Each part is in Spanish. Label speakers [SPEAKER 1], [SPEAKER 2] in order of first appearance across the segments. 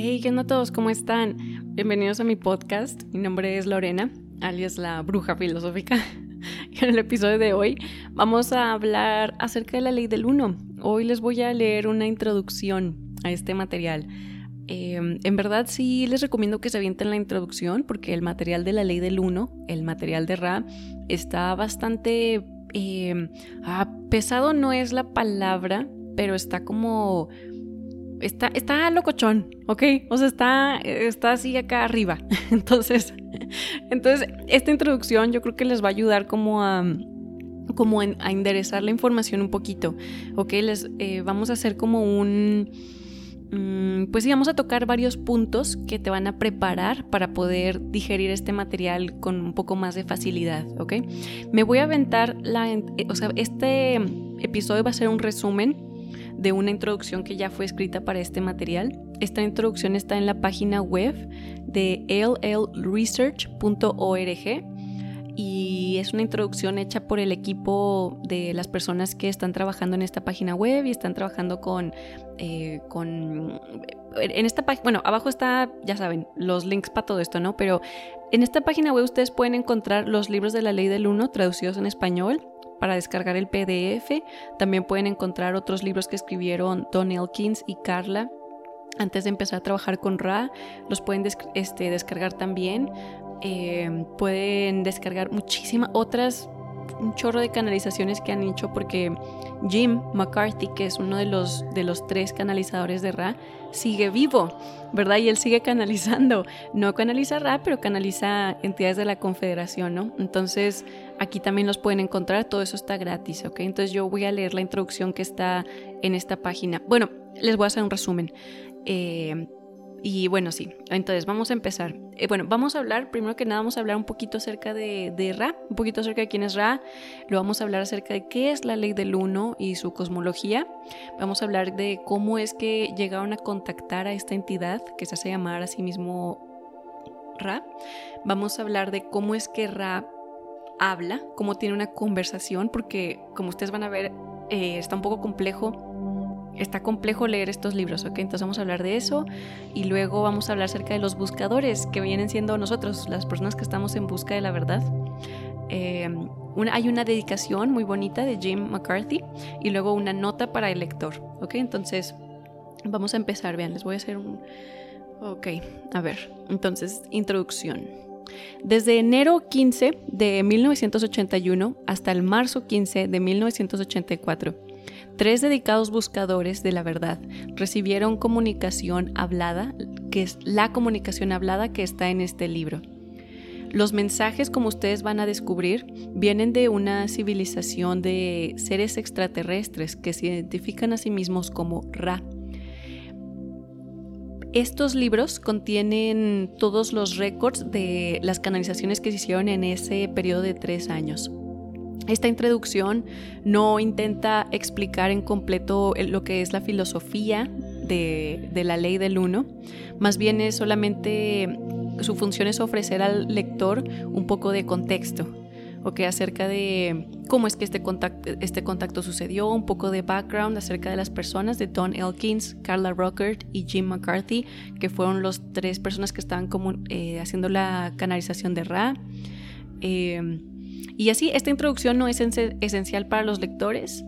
[SPEAKER 1] Hey, ¿qué onda a todos? ¿Cómo están? Bienvenidos a mi podcast. Mi nombre es Lorena, alias la bruja filosófica. En el episodio de hoy vamos a hablar acerca de la ley del uno. Hoy les voy a leer una introducción a este material. Em, en verdad sí les recomiendo que se avienten la introducción porque el material de la ley del uno, el material de Ra, está bastante em, ah, pesado, no es la palabra, pero está como está, está locochón, ¿ok? O sea, está, está así acá arriba. Entonces, entonces, esta introducción yo creo que les va a ayudar como a como a enderezar la información un poquito, ¿ok? Les eh, vamos a hacer como un... Mm, pues sí, vamos a tocar varios puntos que te van a preparar para poder digerir este material con un poco más de facilidad, ¿ok? Me voy a aventar la... Eh, o sea, este episodio va a ser un resumen de una introducción que ya fue escrita para este material. Esta introducción está en la página web de llresearch.org y es una introducción hecha por el equipo de las personas que están trabajando en esta página web y están trabajando con, eh, con en esta página, bueno, abajo está, ya saben, los links para todo esto, ¿no? Pero en esta página web ustedes pueden encontrar los libros de la ley del 1 traducidos en español para descargar el PDF. También pueden encontrar otros libros que escribieron Don Elkins y Carla antes de empezar a trabajar con Ra. Los pueden este, descargar también. Eh, pueden descargar muchísimas otras un chorro de canalizaciones que han hecho porque Jim McCarthy, que es uno de los, de los tres canalizadores de Ra, sigue vivo, ¿verdad? Y él sigue canalizando. No canaliza Ra, pero canaliza entidades de la Confederación, ¿no? Entonces, aquí también los pueden encontrar, todo eso está gratis, ¿ok? Entonces yo voy a leer la introducción que está en esta página. Bueno, les voy a hacer un resumen. Eh, y bueno, sí, entonces vamos a empezar. Eh, bueno, vamos a hablar, primero que nada, vamos a hablar un poquito acerca de, Ra, un poquito acerca de quién es Ra. Lo vamos a hablar acerca de qué es la ley del uno y su cosmología. Vamos a hablar de cómo es que llegaron a contactar a esta entidad que se hace llamar a sí mismo Ra. Vamos a hablar de cómo es que Ra habla, cómo tiene una conversación, porque como ustedes van a ver, eh, está un poco complejo está complejo leer estos libros, ¿ok? Entonces vamos a hablar de eso y luego vamos a hablar acerca de los buscadores que vienen siendo nosotros, las personas que estamos en busca de la verdad. Em, hay una dedicación muy bonita de Jim McCarthy y luego una nota para el lector, ¿ok? Entonces vamos a empezar, vean, les voy a hacer un... Ok, a ver, entonces, introducción. Desde enero 15 de 1981 hasta el marzo 15 de 1984, Tres dedicados buscadores de la verdad recibieron comunicación hablada, que es la comunicación hablada que está en este libro. Los mensajes, como ustedes van a descubrir, vienen de una civilización de seres extraterrestres que se identifican a sí mismos como Ra. Estos libros contienen todos los récords de las canalizaciones que se hicieron en ese periodo de tres años. Esta introducción no intenta explicar en completo lo que es la filosofía de, la ley del uno, más bien es solamente su función es ofrecer al lector un poco de contexto, ¿ok? acerca de cómo es que este contacto, este contacto sucedió, un poco de background acerca de las personas de Don Elkins, Carla Rockert y Jim McCarthy, que fueron los tres personas que estaban como, eh, haciendo la canalización de Ra. Eh, y así, esta introducción no es esencial para los lectores,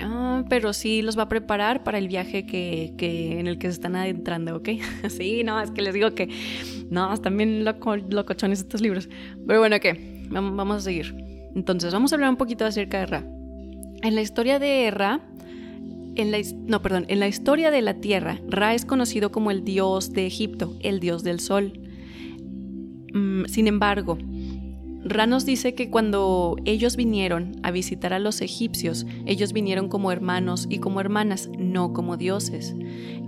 [SPEAKER 1] ah, pero sí los va a preparar para el viaje que, en el que se están adentrando, ¿ok? sí, no, es que les digo que no, están bien loco, locochones estos libros. Pero bueno, ¿qué? Vamos a seguir. Entonces, vamos a hablar un poquito acerca de Ra. En la historia de Ra, en la, no, perdón, en la historia de la Tierra, Ra es conocido como el dios de Egipto, el dios del sol. Mm, sin embargo, Ra nos dice que cuando ellos vinieron a visitar a los egipcios, ellos vinieron como hermanos y como hermanas, no como dioses.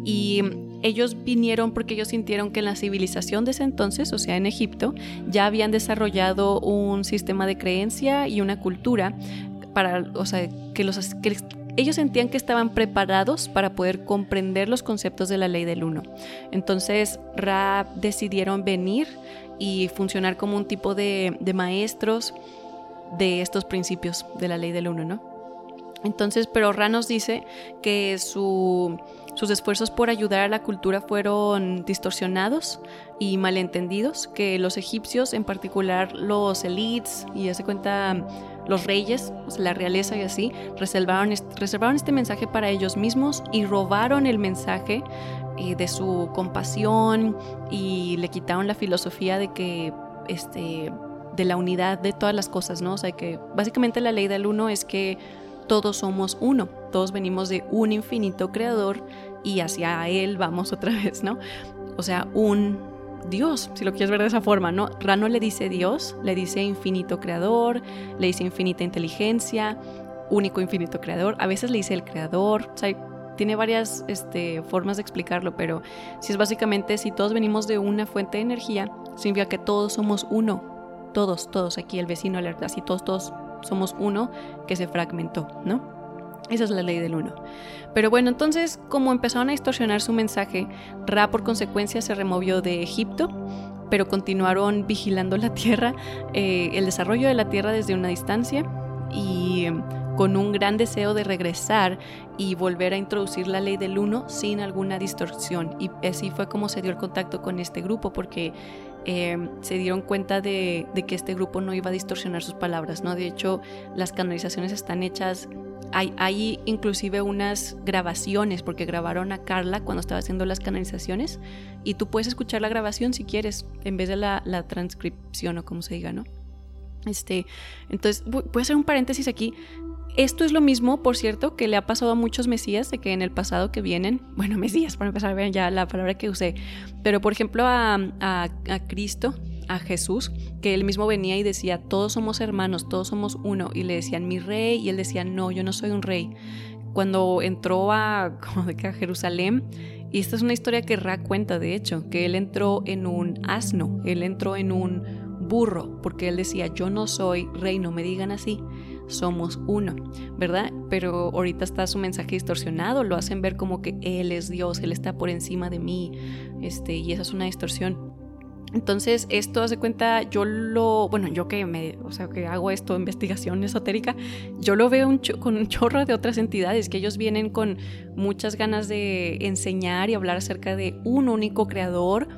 [SPEAKER 1] Y ellos vinieron porque ellos sintieron que en la civilización de ese entonces, o sea, en Egipto, ya habían desarrollado un sistema de creencia y una cultura para, o sea, que los ellos sentían que estaban preparados para poder comprender los conceptos de la ley del uno. Entonces, Ra decidieron venir y funcionar como un tipo de, maestros de estos principios de la ley del uno, ¿no? Entonces, pero Ra nos dice que su, sus esfuerzos por ayudar a la cultura fueron distorsionados y malentendidos, que los egipcios, en particular los elites y ya se cuenta los reyes, la realeza y así, reservaron, reservaron este mensaje para ellos mismos y robaron el mensaje eh, de su compasión y le quitaron la filosofía de que este de la unidad de todas las cosas, ¿no? O sea que básicamente la ley del uno es que todos somos uno, todos venimos de un infinito creador y hacia él vamos otra vez, ¿no? O sea, un Dios, si lo quieres ver de esa forma, ¿no? Rano le dice Dios, le dice infinito creador, le dice infinita inteligencia, único infinito creador, a veces le dice el creador, o sea, tiene varias este, formas de explicarlo, pero si es básicamente si todos venimos de una fuente de energía, significa que todos somos uno, todos, todos aquí, el vecino, alerta, así todos, todos somos uno que se fragmentó, ¿no? Esa es la ley del uno. Pero bueno, entonces, como empezaron a distorsionar su mensaje, Ra por consecuencia se removió de Egipto, pero continuaron vigilando la tierra, eh, el desarrollo de la tierra desde una distancia y con un gran deseo de regresar y volver a introducir la ley del uno sin alguna distorsión. Y así fue como se dio el contacto con este grupo, porque eh, se dieron cuenta de, que este grupo no iba a distorsionar sus palabras, ¿no? De hecho, las canalizaciones están hechas, hay, hay inclusive unas grabaciones, porque grabaron a Carla cuando estaba haciendo las canalizaciones, y tú puedes escuchar la grabación si quieres, en vez de la, transcripción o como se diga, ¿no? Este, entonces, voy a hacer un paréntesis aquí. Esto es lo mismo, por cierto, que le ha pasado a muchos mesías de que en el pasado que vienen, bueno, mesías, para empezar a ver ya la palabra que usé, pero por ejemplo a, a, Cristo, a Jesús, que él mismo venía y decía, todos somos hermanos, todos somos uno, y le decían, mi rey, y él decía, no, yo no soy un rey. Cuando entró a, de que a Jerusalén, y esta es una historia que Ra cuenta, de hecho, que él entró en un asno, él entró en un burro, porque él decía, yo no soy rey, no me digan así somos uno, ¿verdad? Pero ahorita está su mensaje distorsionado, lo hacen ver como que Él es Dios, Él está por encima de mí, este, y esa es una distorsión. Entonces, esto hace cuenta, yo lo, bueno, yo que me, o sea, que hago esto, investigación esotérica, yo lo veo con un chorro de otras entidades, que ellos vienen con muchas ganas de enseñar y hablar acerca de un único creador,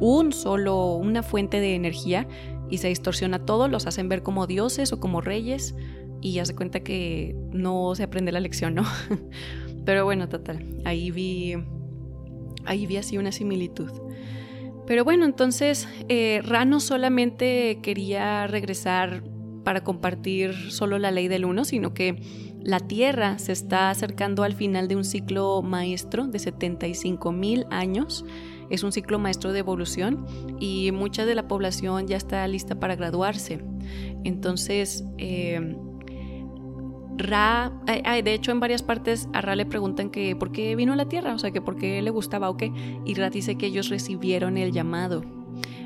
[SPEAKER 1] un solo, una fuente de energía, y se distorsiona todo, los hacen ver como dioses o como reyes, y ya se cuenta que no se aprende la lección, ¿no? Pero bueno, total, ahí vi, ahí vi así una similitud. Pero bueno, entonces eh, Rano solamente quería regresar para compartir solo la ley del uno, sino que la Tierra se está acercando al final de un ciclo maestro de 75 mil años. Es un ciclo maestro de evolución y mucha de la población ya está lista para graduarse. Entonces, eh, Ra, de hecho en varias partes a Ra le preguntan que por qué vino a la Tierra, o sea, que por qué le gustaba o qué, y Ra dice que ellos recibieron el llamado.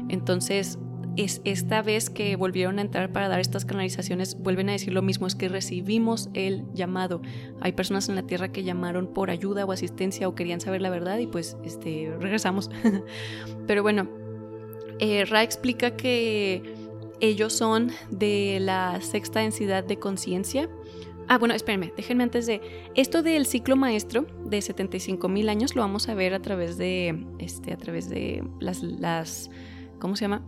[SPEAKER 1] Entonces, es esta vez que volvieron a entrar para dar estas canalizaciones, vuelven a decir lo mismo, es que recibimos el llamado. Hay personas en la Tierra que llamaron por ayuda o asistencia o querían saber la verdad y pues este, regresamos. Pero bueno, eh, Ra explica que ellos son de la sexta densidad de conciencia, Ah, bueno, espérenme, déjenme antes de... Esto del ciclo maestro de 75 mil años lo vamos a ver a través de, este, a través de las, las, ¿cómo se llama?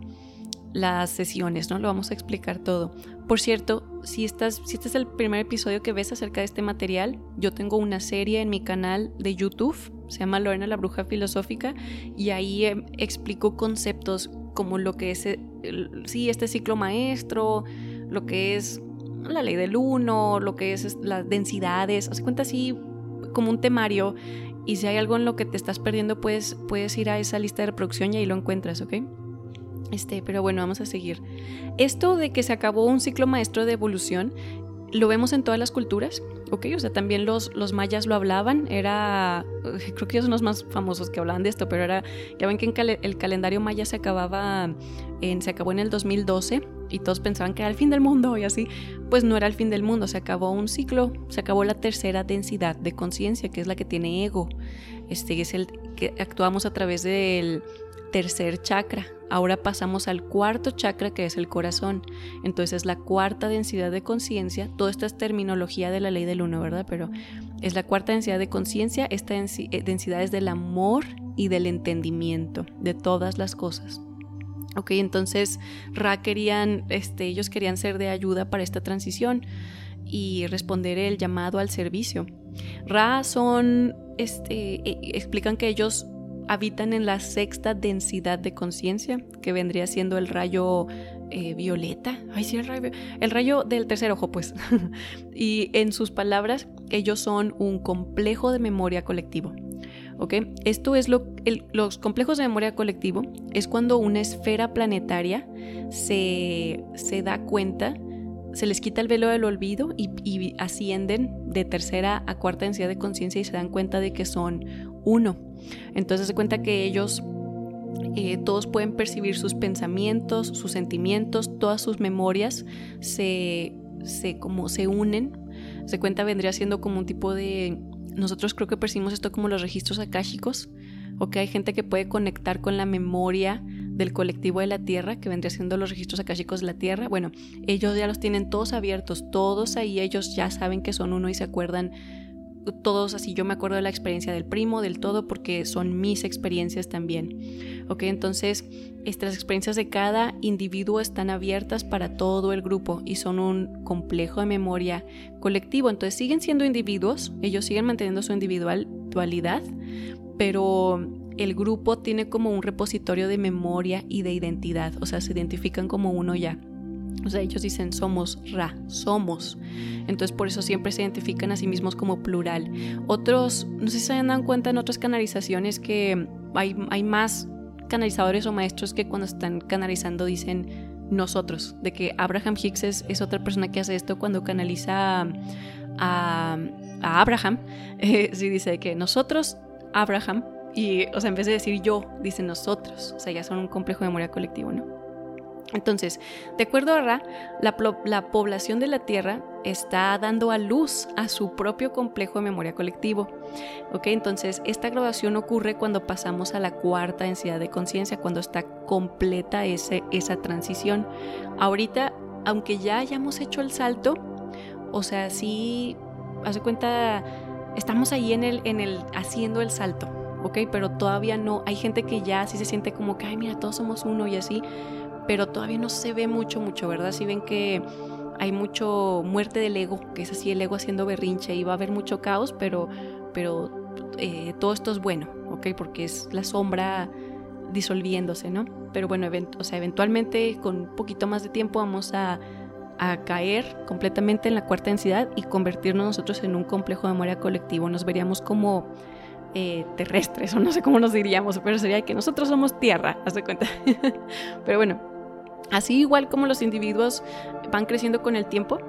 [SPEAKER 1] Las sesiones, ¿no? Lo vamos a explicar todo. Por cierto, si, estás, si este es el primer episodio que ves acerca de este material, yo tengo una serie en mi canal de YouTube, se llama Lorena la Bruja Filosófica, y ahí em, explico conceptos como lo que es, sí, este ciclo maestro, lo que es la ley del uno, lo que es las densidades, hace cuenta así como un temario y si hay algo en lo que te estás perdiendo puedes, puedes ir a esa lista de reproducción y ahí lo encuentras, ¿ok? Este, pero bueno, vamos a seguir. Esto de que se acabó un ciclo maestro de evolución lo vemos en todas las culturas, ¿ok? O sea, también los, los mayas lo hablaban, era, creo que ellos son los más famosos que hablaban de esto, pero era, ya ven que en el calendario maya se acababa, en, se acabó en el 2012 y todos pensaban que era el fin del mundo y así, pues no era el fin del mundo, se acabó un ciclo, se acabó la tercera densidad de conciencia, que es la que tiene ego, este es el que actuamos a través del tercer chakra. Ahora pasamos al cuarto chakra que es el corazón. Entonces la cuarta densidad de conciencia, toda esta es terminología de la ley del uno, ¿verdad? Pero Es la cuarta densidad de conciencia. Esta eh, densidad es del amor y del entendimiento de todas las cosas. Ok, entonces Ra querían, este, ellos querían ser de ayuda para esta transición y responder el llamado al servicio. Ra son, este, e, explican que ellos habitan en la sexta densidad de conciencia, que vendría siendo el rayo eh, violeta. Ay, sí, el rayo, el rayo del tercer ojo, pues. y en sus palabras, ellos son un complejo de memoria colectivo. ¿Ok? Esto es lo. los complejos de memoria colectivo es cuando una esfera planetaria se, se da cuenta se les quita el velo del olvido y, y, ascienden de tercera a cuarta densidad de conciencia y se dan cuenta de que son uno. Entonces se cuenta que ellos eh, todos pueden percibir sus pensamientos, sus sentimientos, todas sus memorias se, se, como se unen. Se cuenta vendría siendo como un tipo de... Nosotros creo que percibimos esto como los registros akáshicos, o que hay gente que puede conectar con la memoria del colectivo de la Tierra, que vendría siendo los registros akáshicos de la Tierra. Bueno, ellos ya los tienen todos abiertos, todos ahí ellos ya saben que son uno y se acuerdan todos así, yo me acuerdo de la experiencia del primo, del todo, porque son mis experiencias también. Ok, entonces estas experiencias de cada individuo están abiertas para todo el grupo y son un complejo de memoria colectivo. Entonces siguen siendo individuos, ellos siguen manteniendo su individualidad, pero el grupo tiene como un repositorio de memoria y de identidad, o sea, se identifican como uno ya. O sea, ellos dicen somos Ra, somos. Entonces por eso siempre se identifican a sí mismos como plural. Otros, no sé si se dan cuenta en otras canalizaciones que hay, hay más canalizadores o maestros que cuando están canalizando dicen nosotros, de que Abraham Hicks es, otra persona que hace esto cuando canaliza a, Abraham, eh, sí dice que nosotros, Abraham, y, o sea, en vez de decir yo, dice nosotros, o sea, ya son un complejo de memoria colectivo, ¿no? Entonces, de acuerdo a Ra, la, población de la Tierra está dando a luz a su propio complejo de memoria colectivo. ¿Ok? Entonces, esta graduación ocurre cuando pasamos a la cuarta densidad de conciencia, cuando está completa esa transición. Ahorita, aunque ya hayamos hecho el salto, o sea, sí, hace cuenta, estamos ahí en el, en el, haciendo el salto, ¿ok? Pero todavía no, hay gente que ya sí se siente como que, ay, mira, todos somos uno y así pero todavía no se ve mucho, mucho, ¿verdad? Si ven que hay mucho muerte del ego, que es así el ego haciendo berrinche y va a haber mucho caos, pero, pero eh, todo esto es bueno, ¿ok? Porque es la sombra disolviéndose, ¿no? Pero bueno, o sea, eventualmente con un poquito más de tiempo vamos a, a caer completamente en la cuarta densidad y convertirnos nosotros en un complejo de memoria colectivo. Nos veríamos como eh, terrestres, o no sé cómo nos diríamos, pero sería que nosotros somos tierra, haz de cuenta. pero bueno, así igual como los individuos van creciendo con el tiempo,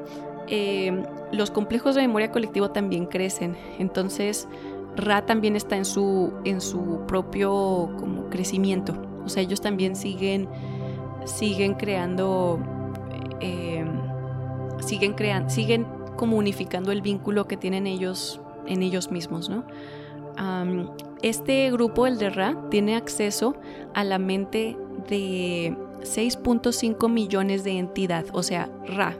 [SPEAKER 1] eh, los complejos de memoria colectivo también crecen. Entonces, Ra también está en su, en su propio como crecimiento. O sea, ellos también siguen, siguen creando, eh, siguen siguen como unificando el vínculo que tienen ellos en ellos mismos, ¿no? este grupo, el de Ra, tiene acceso a la mente de 6.5 millones de entidad, o sea, Ra,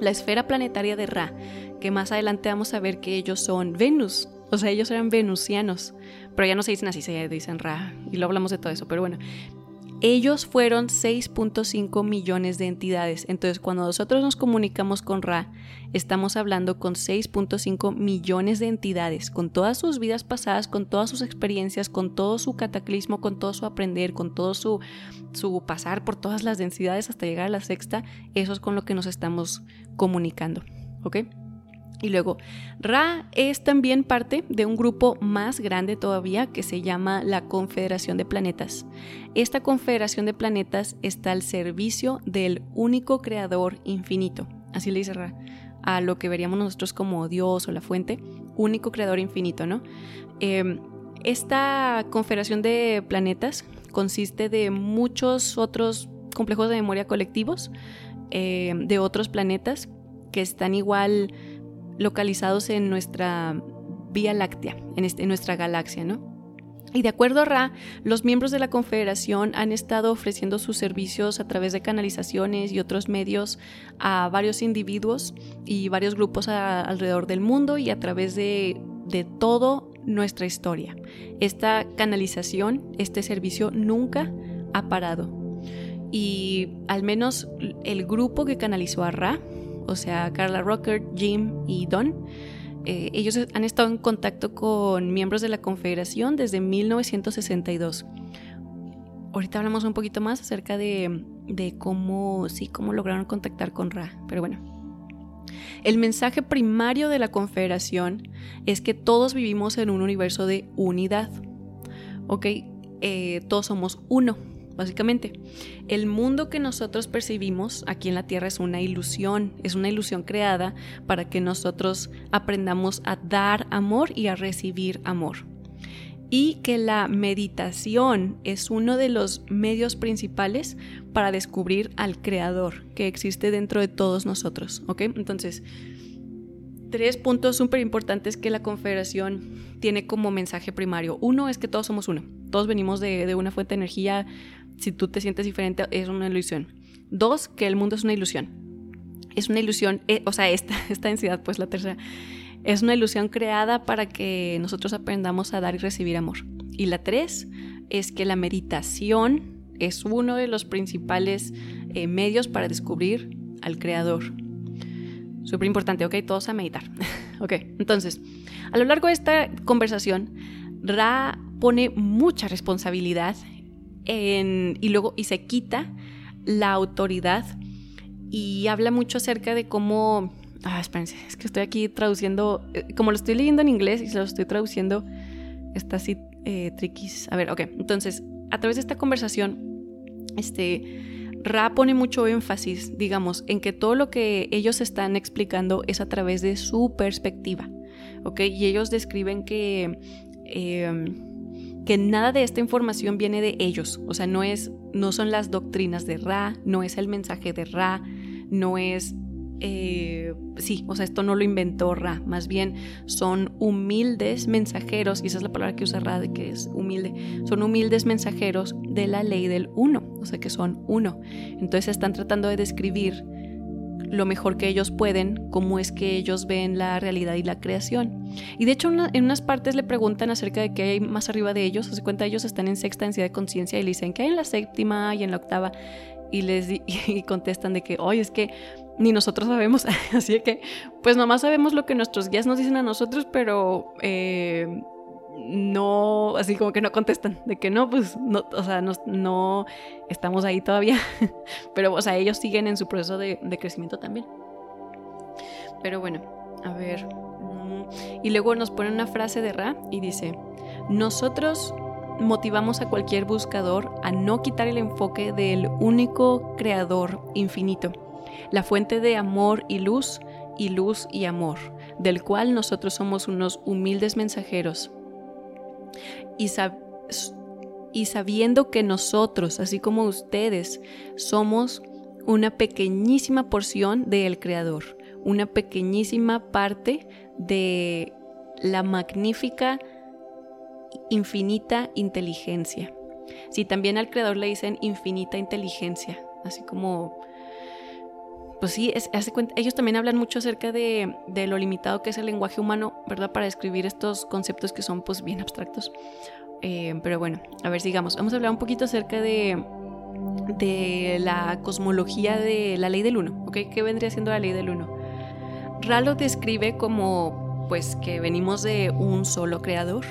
[SPEAKER 1] la esfera planetaria de Ra, que más adelante vamos a ver que ellos son Venus, o sea, ellos eran venusianos, pero ya no se dicen así, se dicen Ra, y lo hablamos de todo eso, pero bueno, ellos fueron 6.5 millones de entidades. Entonces, cuando nosotros nos comunicamos con Ra, estamos hablando con 6.5 millones de entidades, con todas sus vidas pasadas, con todas sus experiencias, con todo su cataclismo, con todo su aprender, con todo su, su pasar por todas las densidades hasta llegar a la sexta. Eso es con lo que nos estamos comunicando. ¿Ok? Y luego, Ra es también parte de un grupo más grande todavía que se llama la Confederación de Planetas. Esta Confederación de Planetas está al servicio del único creador infinito. Así le dice Ra a lo que veríamos nosotros como Dios o la fuente, único creador infinito, ¿no? Em, esta Confederación de Planetas consiste de muchos otros complejos de memoria colectivos em, de otros planetas que están igual localizados en nuestra Vía Láctea, en, este, nuestra galaxia, ¿no? Y de acuerdo a Ra, los miembros de la Confederación han estado ofreciendo sus servicios a través de canalizaciones y otros medios a varios individuos y varios grupos alrededor del mundo y a través de, de toda nuestra historia. Esta canalización, este servicio nunca ha parado. Y al menos el grupo que canalizó a Ra, o sea, Carla Rocker, Jim y Don, eh, ellos han estado en contacto con miembros de la Confederación desde 1962. Ahorita hablamos un poquito más acerca de, cómo, sí, cómo lograron contactar con Ra, pero bueno. El mensaje primario de la Confederación es que todos vivimos en un universo de unidad. ¿Ok? Eh, todos somos uno básicamente. El mundo que nosotros percibimos aquí en la Tierra es una ilusión, es una ilusión creada para que nosotros aprendamos a dar amor y a recibir amor. Y que la meditación es uno de los medios principales para descubrir al Creador que existe dentro de todos nosotros. ¿Ok? Entonces, tres puntos súper importantes que la Confederación tiene como mensaje primario. Uno es que todos somos uno. Todos venimos de, de una fuente de energía si tú te sientes diferente, es una ilusión. Dos, que el mundo es una ilusión. Es una ilusión, eh, o sea, esta, esta densidad, pues la tercera, es una ilusión creada para que nosotros aprendamos a dar y recibir amor. Y la tres es que la meditación es uno de los principales eh, medios para descubrir al creador. Súper importante, ok, todos a meditar. ok, entonces, a lo largo de esta conversación, Ra pone mucha responsabilidad y luego y se quita la autoridad y habla mucho acerca de cómo ah espérense es que estoy aquí traduciendo eh, como lo estoy leyendo en inglés y se lo estoy traduciendo está así eh, triquis. A ver ok entonces a través de esta conversación este Ra pone mucho énfasis digamos en que todo lo que ellos están explicando es a través de su perspectiva ok y ellos describen que eh, que nada de esta información viene de ellos, o sea, no es no son las doctrinas de Ra, no es el mensaje de Ra, no es eh, sí, o sea, esto no lo inventó Ra, más bien son humildes mensajeros, y esa es la palabra que usa Ra, de que es humilde, son humildes mensajeros de la ley del uno, o sea, que son uno. Entonces están tratando de describir lo mejor que ellos pueden, cómo es que ellos ven la realidad y la creación. Y de hecho en unas partes le preguntan acerca de qué hay más arriba de ellos, se cuenta ellos están en sexta densidad de conciencia y le dicen que hay en la séptima y en la octava. Y les y contestan de que, oye, es que ni nosotros sabemos, así que pues nomás sabemos lo que nuestros guías nos dicen a nosotros, pero... Eh, no, así como que no contestan, de que no, pues no, o sea, no, estamos ahí todavía, pero, o sea, ellos siguen en su proceso de, crecimiento también. Pero bueno, a ver, mm, y luego nos pone una frase de Ra y dice, nosotros motivamos a cualquier buscador a no quitar el enfoque del único creador infinito, la fuente de amor y luz, y luz y amor, del cual nosotros somos unos humildes mensajeros y, sabiendo que nosotros, así como ustedes, somos una pequeñísima porción del Creador, una pequeñísima parte de la magnífica, infinita inteligencia. Si también al Creador le dicen infinita inteligencia, así como pues sí, ellos también hablan mucho acerca de, lo limitado que es el lenguaje humano, ¿verdad? Para describir estos conceptos que son pues bien abstractos. Eh, pero bueno, a ver, sigamos. Vamos a hablar un poquito acerca de, de la cosmología de la ley del uno, ¿ok? ¿Qué vendría siendo la ley del uno? Ralo describe como pues que venimos de un solo creador,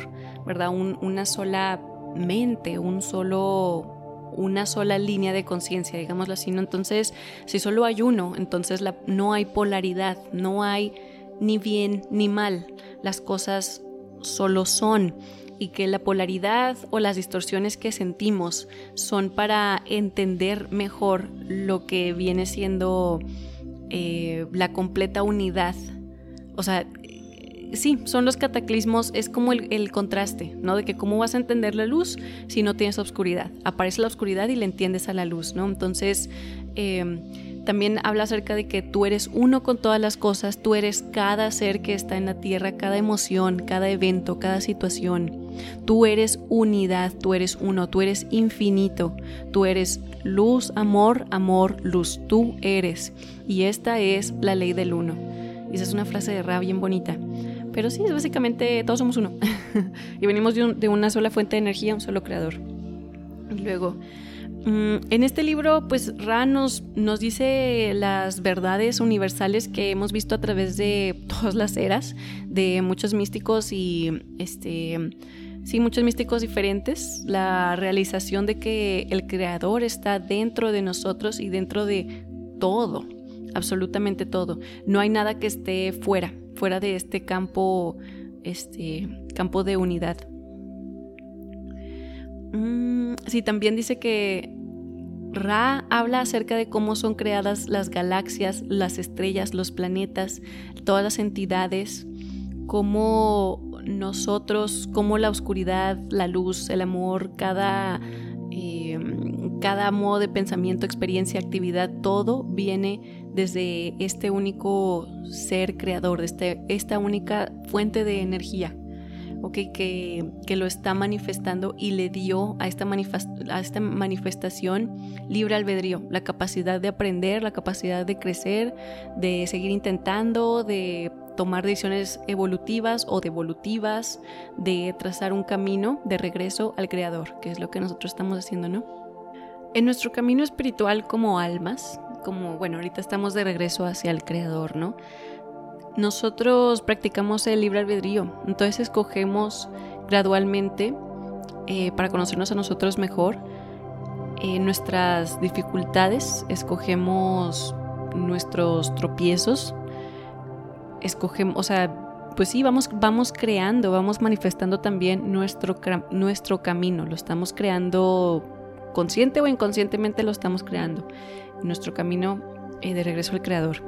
[SPEAKER 1] ¿verdad? una sola mente, un solo una sola línea de conciencia, digámoslo así, ¿no? Entonces, si solo hay uno, entonces no hay polaridad, no hay ni bien ni mal, las cosas solo son y que la polaridad o las distorsiones que sentimos son para entender mejor lo que viene siendo eh, la completa unidad. O sea, sí, son los cataclismos, es como el, contraste, ¿no? De que cómo vas a entender la luz si no tienes oscuridad. Aparece la oscuridad y le entiendes a la luz, ¿no? Entonces, em, también habla acerca de que tú eres uno con todas las cosas, tú eres cada ser que está en la tierra, cada emoción, cada evento, cada situación. Tú eres unidad, tú eres uno, tú eres infinito, tú eres luz, amor, amor, luz, tú eres. Y esta es la ley del uno. Y esa es una frase de Ra bien bonita. Pero sí, básicamente todos somos uno. y venimos de, una sola fuente de energía, un solo creador. Luego, Mm, en este libro, pues Ra nos, nos, dice las verdades universales que hemos visto a través de todas las eras, de muchos místicos y este. Sí, muchos místicos diferentes, la realización de que el creador está dentro de nosotros y dentro de todo, absolutamente todo. No hay nada que esté fuera, fuera de este campo, este campo de unidad. Mm, sí, también dice que Ra habla acerca de cómo son creadas las galaxias, las estrellas, los planetas, todas las entidades, cómo nosotros, cómo la oscuridad, la luz, el amor, cada, em, cada modo de pensamiento, experiencia, actividad, todo viene desde este único ser creador, de este, esta única fuente de energía que, que, lo está manifestando y le dio a esta, a esta manifestación libre albedrío, la capacidad de aprender, la capacidad de crecer, de seguir intentando, de tomar decisiones evolutivas o devolutivas, de trazar un camino de regreso al Creador, que es lo que nosotros estamos haciendo, ¿no? En nuestro camino espiritual como almas, como, bueno, ahorita estamos de regreso hacia el Creador, ¿no? nosotros practicamos el libre albedrío, entonces escogemos gradualmente eh, para conocernos a nosotros mejor eh, nuestras dificultades, escogemos nuestros tropiezos, escogemos, o sea, pues sí, vamos, vamos creando, vamos manifestando también nuestro, nuestro camino, lo estamos creando consciente o inconscientemente lo estamos creando, nuestro camino eh, de regreso al Creador.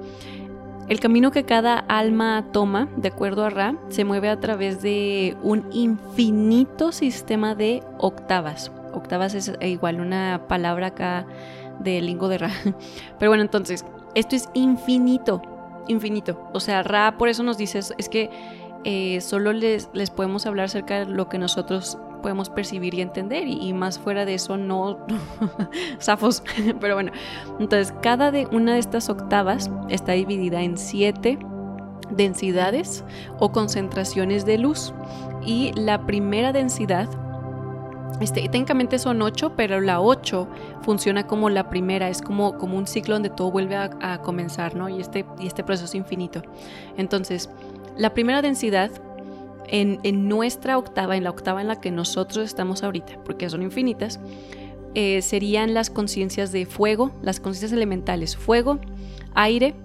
[SPEAKER 1] El camino que cada alma toma, de acuerdo a Ra, se mueve a través de un infinito sistema de octavas. Octavas es igual una palabra acá del lingo de Ra. Pero bueno, entonces, esto es infinito, infinito. O sea, Ra por eso nos dice, es que eh, solo les, les podemos hablar acerca de lo que nosotros podemos percibir y entender y, más fuera de eso no zafos pero bueno entonces cada de una de estas octavas está dividida en siete densidades o concentraciones de luz y la primera densidad este, técnicamente son ocho, pero la ocho funciona como la primera, es como, como un ciclo donde todo vuelve a, a comenzar, ¿no? Y este, y este proceso es infinito. Entonces, la primera densidad en, nuestra octava, en la octava en la que nosotros estamos ahorita, porque son infinitas, eh, serían las conciencias de fuego, las conciencias elementales, fuego, aire,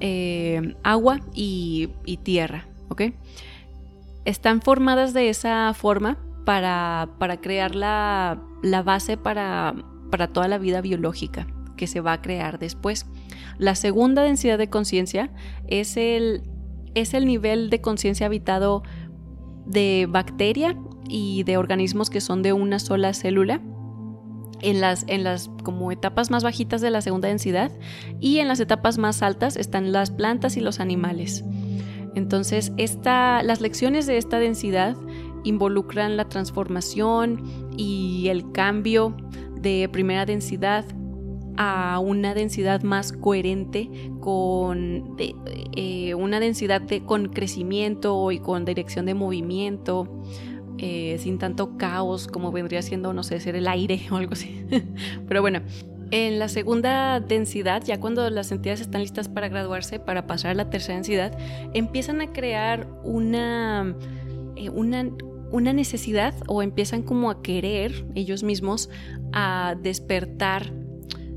[SPEAKER 1] eh, agua y, tierra, ¿ok? Están formadas de esa forma para, crear la, base para, para toda la vida biológica que se va a crear después. La segunda densidad de conciencia es el, es el nivel de conciencia habitado de bacteria y de organismos que son de una sola célula. En las, en las como etapas más bajitas de la segunda densidad y en las etapas más altas están las plantas y los animales. Entonces, esta, las lecciones de esta densidad involucran la transformación y el cambio de primera densidad a una densidad más coherente con eh, una densidad de, con crecimiento y con dirección de movimiento eh, sin tanto caos como vendría siendo no sé ser el aire o algo así. Pero bueno en la segunda densidad, ya cuando las entidades están listas para graduarse, para pasar a la tercera densidad, empiezan a crear una, eh, una, una necesidad o empiezan como a querer ellos mismos a despertar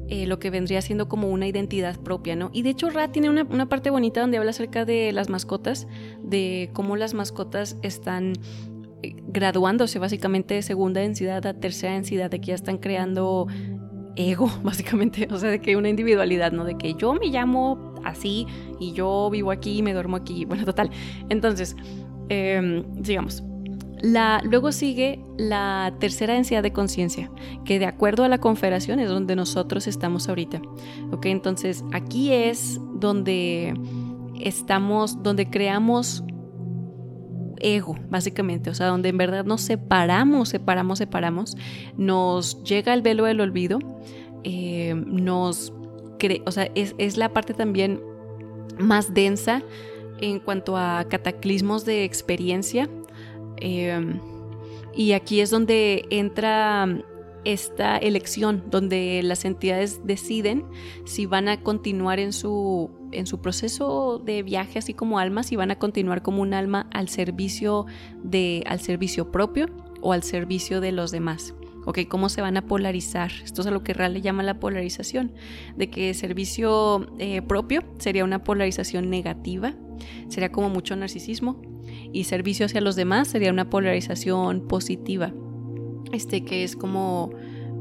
[SPEAKER 1] eh, lo que vendría siendo como una identidad propia, ¿no? Y de hecho Ra tiene una, parte bonita donde habla acerca de las mascotas, de cómo las mascotas están eh, graduándose básicamente de segunda densidad a tercera densidad, de que ya están creando ego, básicamente, o sea, de que una individualidad, ¿no? De que yo me llamo así y yo vivo aquí y me duermo aquí, bueno, total. Entonces, eh, sigamos. La, luego sigue la tercera densidad de conciencia, que de acuerdo a la confederación es donde nosotros estamos ahorita. ¿Ok? Entonces aquí es donde estamos, donde creamos ego, básicamente, o sea, donde en verdad nos separamos, separamos, separamos, nos llega el velo del olvido, eh, nos o sea, es, la parte también más densa en cuanto a cataclismos de experiencia. Em, y aquí es donde entra esta elección, donde las entidades deciden si van a continuar en su, en su proceso de viaje, así como almas, si van a continuar como un alma al servicio, de, al servicio propio o al servicio de los demás. ¿ok? ¿Cómo se van a polarizar? Esto es a lo que Real le llama la polarización, de que servicio eh, propio sería una polarización negativa, sería como mucho narcisismo, y servicio hacia los demás sería una polarización positiva, este que es como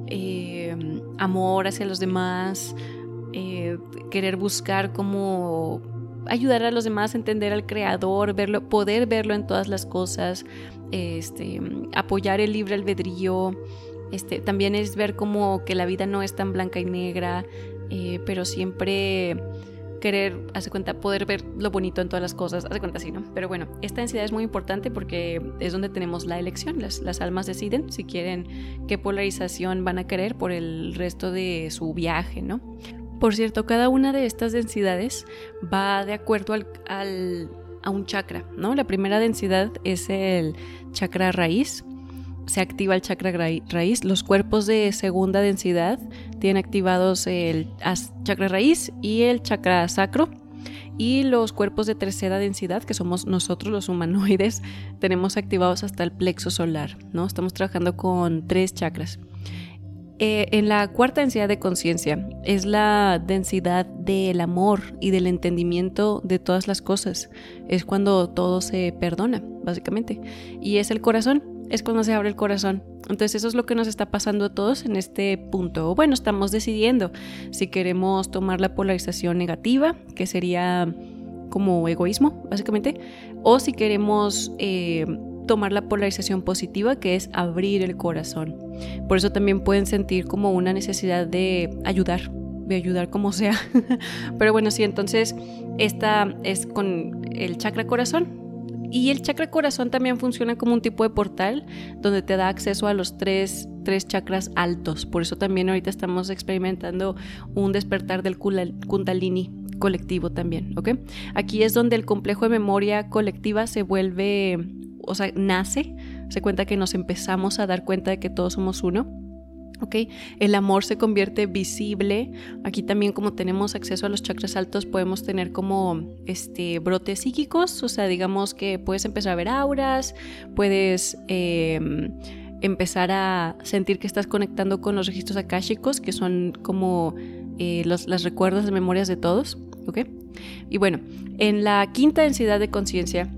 [SPEAKER 1] eh, amor hacia los demás, eh, querer buscar como ayudar a los demás a entender al creador, verlo, poder verlo en todas las cosas, este, apoyar el libre albedrío, este, también es ver como que la vida no es tan blanca y negra, eh, pero siempre querer, hace cuenta, poder ver lo bonito en todas las cosas, hace cuenta así, ¿no? Pero bueno, esta densidad es muy importante porque es donde tenemos la elección, las, las almas deciden si quieren qué polarización van a querer por el resto de su viaje, ¿no? Por cierto, cada una de estas densidades va de acuerdo al, al, a un chakra, ¿no? La primera densidad es el chakra raíz, se activa el chakra raíz. Los cuerpos de segunda densidad tienen activados el chakra raíz y el chakra sacro. Y los cuerpos de tercera densidad, que somos nosotros los humanoides, tenemos activados hasta el plexo solar, ¿no? Estamos trabajando con tres chakras. Eh, en la cuarta densidad de conciencia es la densidad del amor y del entendimiento de todas las cosas. Es cuando todo se perdona, básicamente. Y es el corazón es cuando se abre el corazón. Entonces eso es lo que nos está pasando a todos en este punto. Bueno, estamos decidiendo si queremos tomar la polarización negativa, que sería como egoísmo, básicamente, o si queremos eh, tomar la polarización positiva, que es abrir el corazón. Por eso también pueden sentir como una necesidad de ayudar, de ayudar como sea. Pero bueno, sí, entonces esta es con el chakra corazón, y el chakra corazón también funciona como un tipo de portal donde te da acceso a los tres, tres chakras altos. Por eso también ahorita estamos experimentando un despertar del kundalini colectivo también, ¿ok? Aquí es donde el complejo de memoria colectiva se vuelve, o sea, nace, se cuenta que nos empezamos a dar cuenta de que todos somos uno el amor se convierte visible. Aquí también como tenemos acceso a los chakras altos podemos tener como este, brotes psíquicos, o sea, digamos que puedes empezar a ver auras, puedes em, empezar a sentir que estás conectando con los registros akáshicos, que son como eh, las recuerdas, las memorias de todos, Y bueno, en la quinta densidad de conciencia,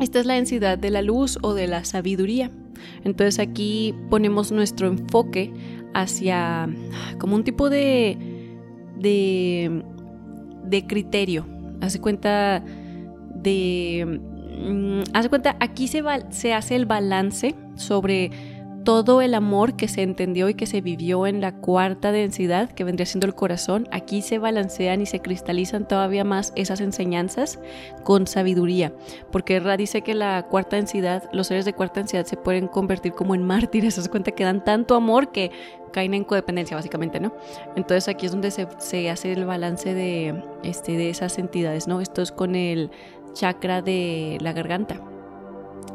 [SPEAKER 1] esta es la densidad de la luz o de la sabiduría. Entonces aquí ponemos nuestro enfoque hacia como un tipo de, de, de criterio. Hace cuenta de... Mm, hace cuenta, aquí se, se hace el balance sobre todo el amor que se entendió y que se vivió en la cuarta densidad, que vendría siendo el corazón, aquí se balancean y se cristalizan todavía más esas enseñanzas con sabiduría, porque Ra dice que la cuarta densidad, los seres de cuarta densidad se pueden convertir como en mártires, se cuenta que dan tanto amor que caen en codependencia básicamente, ¿no? Entonces aquí es donde se, se hace el balance de, este, de esas entidades, ¿no? Esto es con el chakra de la garganta.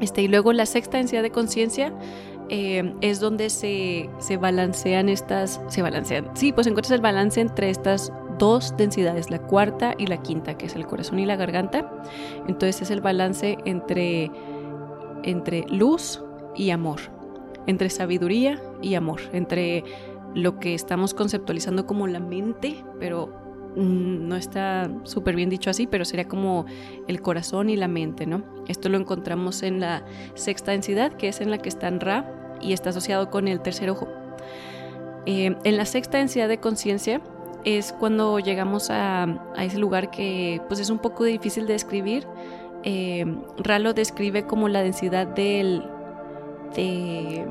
[SPEAKER 1] Este, y luego la sexta densidad de conciencia eh, es donde se, balancean estas, se balancean, sí, pues encuentras el balance entre estas dos densidades, la cuarta y la quinta, que es el corazón y la garganta. Entonces es el balance entre, entre luz y amor, entre sabiduría y amor, entre lo que estamos conceptualizando como la mente, pero mm, no está súper bien dicho así, pero sería como el corazón y la mente, ¿no? Esto lo encontramos en la sexta densidad, que es en la que están Ra, y está asociado con el tercer ojo. Eh, en la sexta densidad de conciencia es cuando llegamos a, ese lugar que pues es un poco difícil de describir eh, Ralo describe como la densidad del de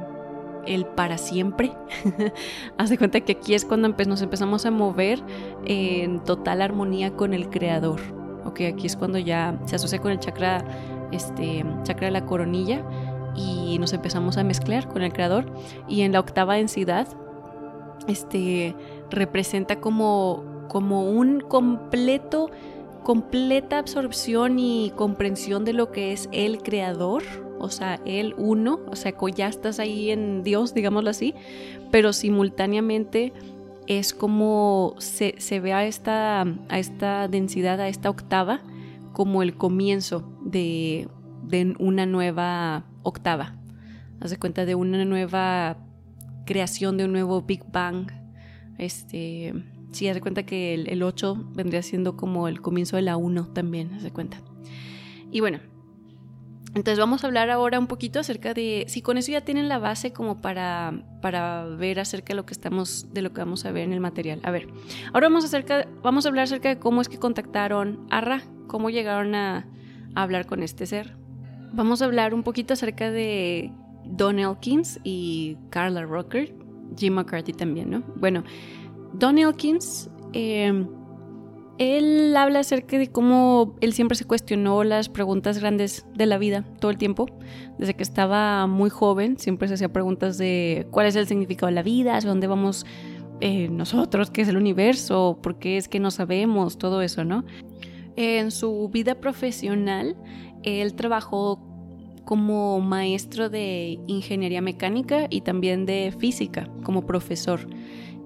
[SPEAKER 1] el para siempre. Haz de cuenta que aquí es cuando nos empezamos a mover en total armonía con el creador. Ok, aquí es cuando ya se asocia con el chakra, este, chakra de la coronilla y nos empezamos a mezclar con el creador. Y en la octava densidad, este, representa como, como un completo, completa absorción y comprensión de lo que es el creador o sea, el uno, o sea, ya estás ahí en Dios, digámoslo así, pero simultáneamente es como se, ve a esta, a esta densidad, a esta octava, como el comienzo de, una nueva octava. Haz de cuenta de una nueva creación, de un nuevo Big Bang. Este, sí, haz de cuenta que el, el 8 vendría siendo como el comienzo de la 1 también, haz de cuenta. Y bueno, entonces vamos a hablar ahora un poquito acerca de si con eso ya tienen la base como para, para ver acerca de lo que estamos de lo que vamos a ver en el material. A ver, ahora vamos acerca, vamos a hablar acerca de cómo es que contactaron a Ra, cómo llegaron a, hablar con este ser. Vamos a hablar un poquito acerca de Don Elkins y Carla Rocker, Jim McCarthy también, ¿no? Bueno, Don Elkins eh, él habla acerca de cómo él siempre se cuestionó las preguntas grandes de la vida todo el tiempo. Desde que estaba muy joven, siempre se hacía preguntas de cuál es el significado de la vida, hacia dónde vamos eh, nosotros, qué es el universo, por qué es que no sabemos, todo eso, ¿no? En su vida profesional, él trabajó como maestro de ingeniería mecánica y también de física como profesor.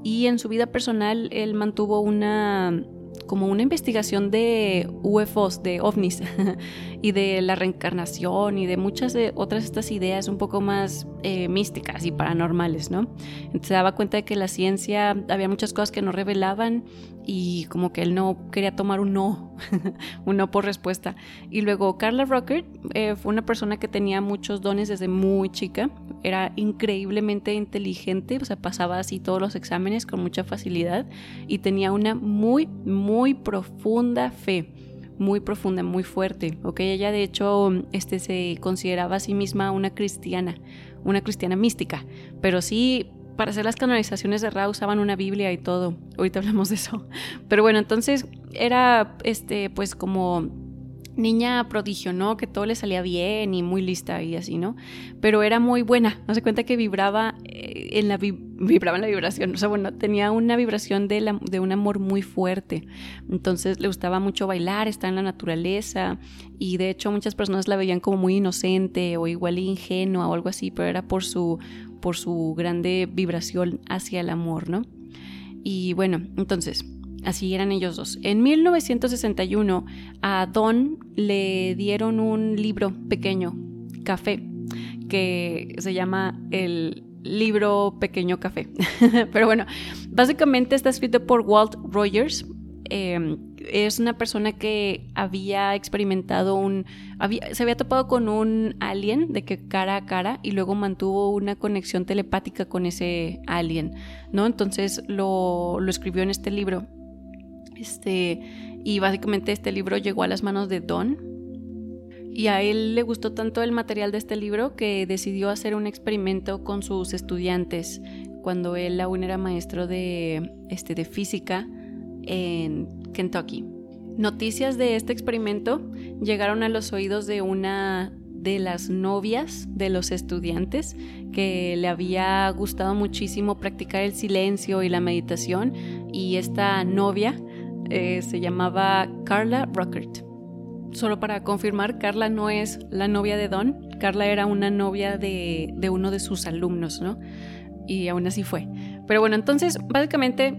[SPEAKER 1] Y en su vida personal, él mantuvo una como una investigación de UFOs, de ovnis, y de la reencarnación y de muchas de otras estas ideas un poco más eh, místicas y paranormales, ¿no? Se daba cuenta de que la ciencia había muchas cosas que no revelaban y como que él no quería tomar un no, un no por respuesta. Y luego Carla Rocker eh, fue una persona que tenía muchos dones desde muy chica, era increíblemente inteligente, o sea, pasaba así todos los exámenes con mucha facilidad y tenía una muy, muy profunda fe muy profunda, muy fuerte, ¿ok? Ella de hecho este, se consideraba a sí misma una cristiana, una cristiana mística, pero sí para hacer las canonizaciones de Ra usaban una Biblia y todo. Ahorita hablamos de eso. Pero bueno, entonces era este pues como niña prodigio, ¿no? Que todo le salía bien y muy lista y así, ¿no? Pero era muy buena. No se cuenta que vibraba eh, en la vibraba en la vibración. O sea, bueno, tenía una vibración de, la, de un amor muy fuerte. Entonces le gustaba mucho bailar, estar en la naturaleza. Y de hecho muchas personas la veían como muy inocente o igual ingenua o algo así, pero era por su por su grande vibración hacia el amor, ¿no? Y bueno, entonces, así eran ellos dos. En 1961 a Don le dieron un libro pequeño, Café, que se llama el libro Pequeño Café. Pero bueno, básicamente está escrito por Walt Rogers, Em, es una persona que había experimentado un... se había topado con un alien de que cara a cara y luego mantuvo una conexión telepática con ese alien, ¿no? Entonces lo, lo escribió en este libro. Este, y básicamente este libro llegó a las manos de Don, y a él le gustó tanto el material de este libro que decidió hacer un experimento con sus estudiantes cuando él aún era maestro de, este, de física en Kentucky. Noticias de este experimento llegaron a los oídos de una de las novias de los estudiantes que le había gustado muchísimo practicar el silencio y la meditación y esta novia eh, se llamaba Carla Rockert. Solo para confirmar, Carla no es la novia de Don, Carla era una novia de, de uno de sus alumnos, ¿no? Y aún así fue. Pero bueno, entonces básicamente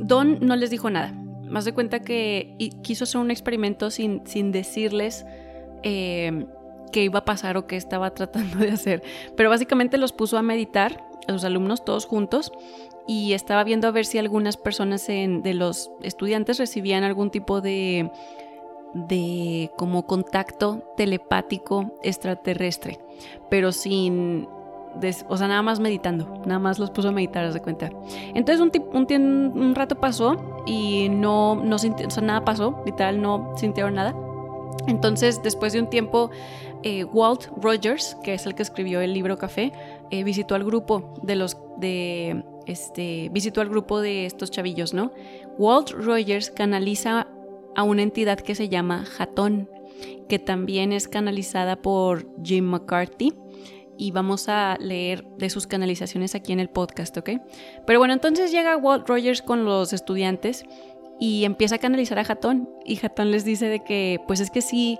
[SPEAKER 1] Don no les dijo nada. Más de cuenta que quiso hacer un experimento sin, sin decirles eh, qué iba a pasar o qué estaba tratando de hacer. Pero básicamente los puso a meditar, a sus alumnos todos juntos, y estaba viendo a ver si algunas personas de los estudiantes recibían algún tipo de, de como contacto telepático extraterrestre, pero sin o sea, nada más meditando, nada más los puso a meditar, de cuenta. Entonces un, un, rato pasó y no, no o sea, nada pasó, literal, no sintieron nada. Entonces, después de un tiempo, eh, Walt Rogers, que es el que escribió el libro Café, eh, visitó al grupo de los de este visitó al grupo de estos chavillos, ¿no? Walt Rogers canaliza a una entidad que se llama Hatton, que también es canalizada por Jim McCarthy. Y vamos a leer de sus canalizaciones aquí en el podcast, ¿ok? Pero bueno, entonces llega Walt Rogers con los estudiantes y empieza a canalizar a Hatton. Y Hatton les dice de que, pues es que sí,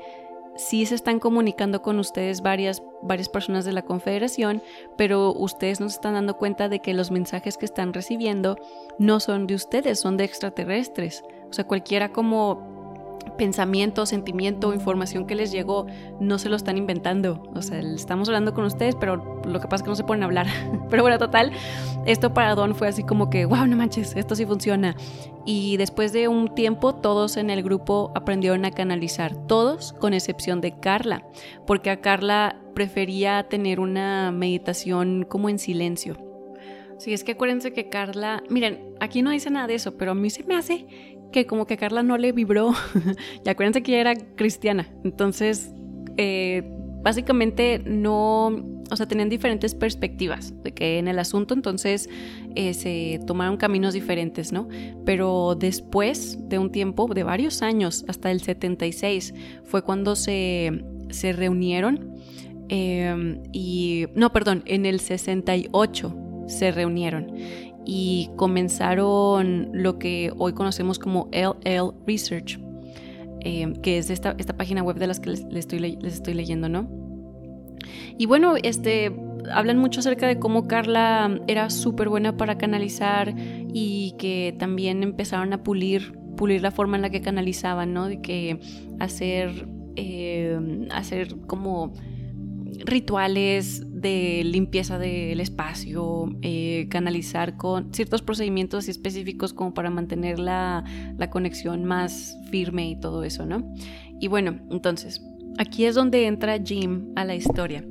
[SPEAKER 1] sí se están comunicando con ustedes varias, varias personas de la Confederación, pero ustedes no se están dando cuenta de que los mensajes que están recibiendo no son de ustedes, son de extraterrestres. O sea, cualquiera como pensamiento, sentimiento, información que les llegó, no se lo están inventando. O sea, estamos hablando con ustedes, pero lo que pasa es que no se pueden hablar. pero bueno, total, esto para Don fue así como que, wow, no manches, esto sí funciona. Y después de un tiempo, todos en el grupo aprendieron a canalizar, todos con excepción de Carla, porque a Carla prefería tener una meditación como en silencio. Sí, es que acuérdense que Carla, miren, aquí no dice nada de eso, pero a mí se me hace que como que a Carla no le vibró. y acuérdense que ella era cristiana. Entonces, eh, básicamente no, o sea, tenían diferentes perspectivas de que en el asunto entonces eh, se tomaron caminos diferentes, ¿no? Pero después de un tiempo, de varios años, hasta el 76, fue cuando se, se reunieron. Em, y, no, perdón, en el 68 se reunieron y comenzaron lo que hoy conocemos como LL Research, eh, que es esta, esta, página web de las que les, estoy, les estoy leyendo, ¿no? Y bueno, este, hablan mucho acerca de cómo Carla era súper buena para canalizar y que también empezaron a pulir, pulir la forma en la que canalizaban, ¿no? De que hacer, eh, hacer como rituales de limpieza del espacio, eh, canalizar con ciertos procedimientos específicos como para mantener la, la conexión más firme y todo eso, ¿no? Y bueno, entonces, aquí es donde entra Jim a la historia.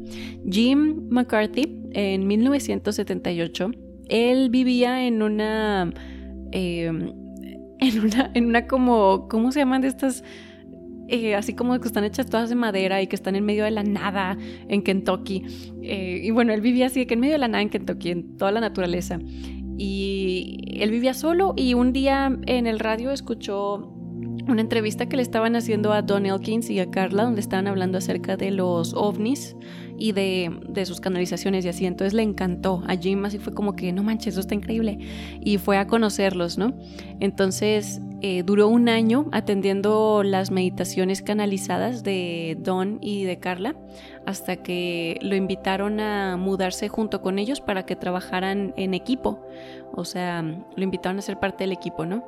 [SPEAKER 1] Jim McCarthy, en 1978, él vivía en una... Eh, en una, en una como, ¿cómo se llaman de estas eh, así como que están hechas todas de madera y que están en medio de la nada en Kentucky. Eh, y bueno, él vivía así, que en medio de la nada en Kentucky, en toda la naturaleza. Y él vivía solo y un día en el radio escuchó una entrevista que le estaban haciendo a Don Elkins y a Carla, donde estaban hablando acerca de los ovnis y de, de, sus canalizaciones y así. Entonces le encantó a Jim, así fue como que, no manches, eso está increíble. Y fue a conocerlos, ¿no? Entonces eh, duró un año atendiendo las meditaciones canalizadas de Don y de Carla hasta que lo invitaron a mudarse junto con ellos para que trabajaran en equipo. O sea, lo invitaron a ser parte del equipo, ¿no?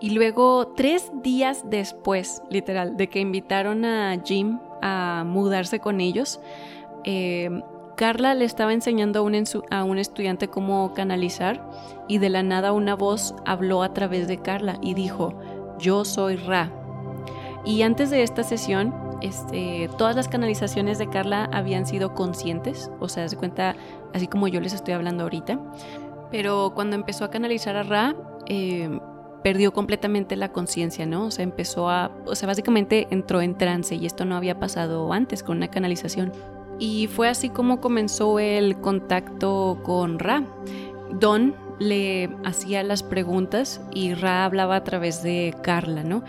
[SPEAKER 1] Y luego, tres días después, literal, de que invitaron a Jim a mudarse con ellos, eh, Carla le estaba enseñando a un, a un, estudiante cómo canalizar y de la nada una voz habló a través de Carla y dijo, yo soy Ra. Y antes de esta sesión, este, todas las canalizaciones de Carla habían sido conscientes, o sea, se cuenta así como yo les estoy hablando ahorita. Pero cuando empezó a canalizar a Ra, eh, perdió completamente la conciencia, ¿no? O sea, empezó a, o sea, básicamente entró en trance y esto no había pasado antes con una canalización. Y fue así como comenzó el contacto con Ra. Don le hacía las preguntas y Ra hablaba a través de Carla, ¿no?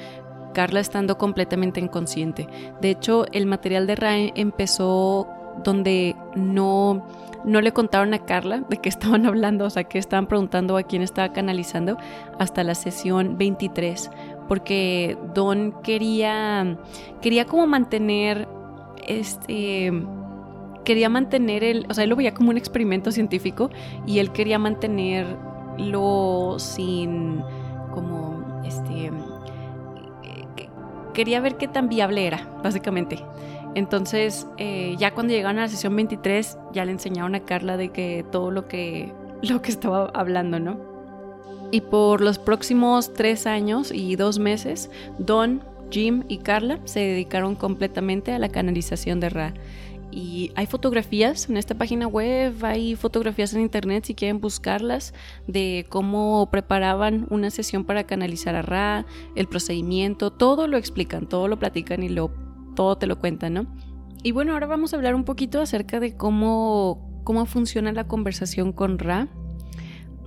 [SPEAKER 1] Carla estando completamente inconsciente. De hecho, el material de Ra empezó donde no no le contaron a Carla de qué estaban hablando, o sea, que estaban preguntando a quién estaba canalizando hasta la sesión 23, porque Don quería, quería como mantener, este, quería mantener el, o sea, él lo veía como un experimento científico y él quería mantenerlo sin, como, este, quería ver qué tan viable era, básicamente. Entonces, eh, ya cuando llegaron a la sesión 23, ya le enseñaron a Carla de que todo lo que, lo que estaba hablando, ¿no? Y por los próximos tres años y dos meses, Don, Jim y Carla se dedicaron completamente a la canalización de Ra. Y hay fotografías en esta página web, hay fotografías en internet si quieren buscarlas de cómo preparaban una sesión para canalizar a Ra, el procedimiento, todo lo explican, todo lo platican y lo, todo te lo cuentan, ¿no? Y bueno, ahora vamos a hablar un poquito acerca de cómo, cómo funciona la conversación con Ra.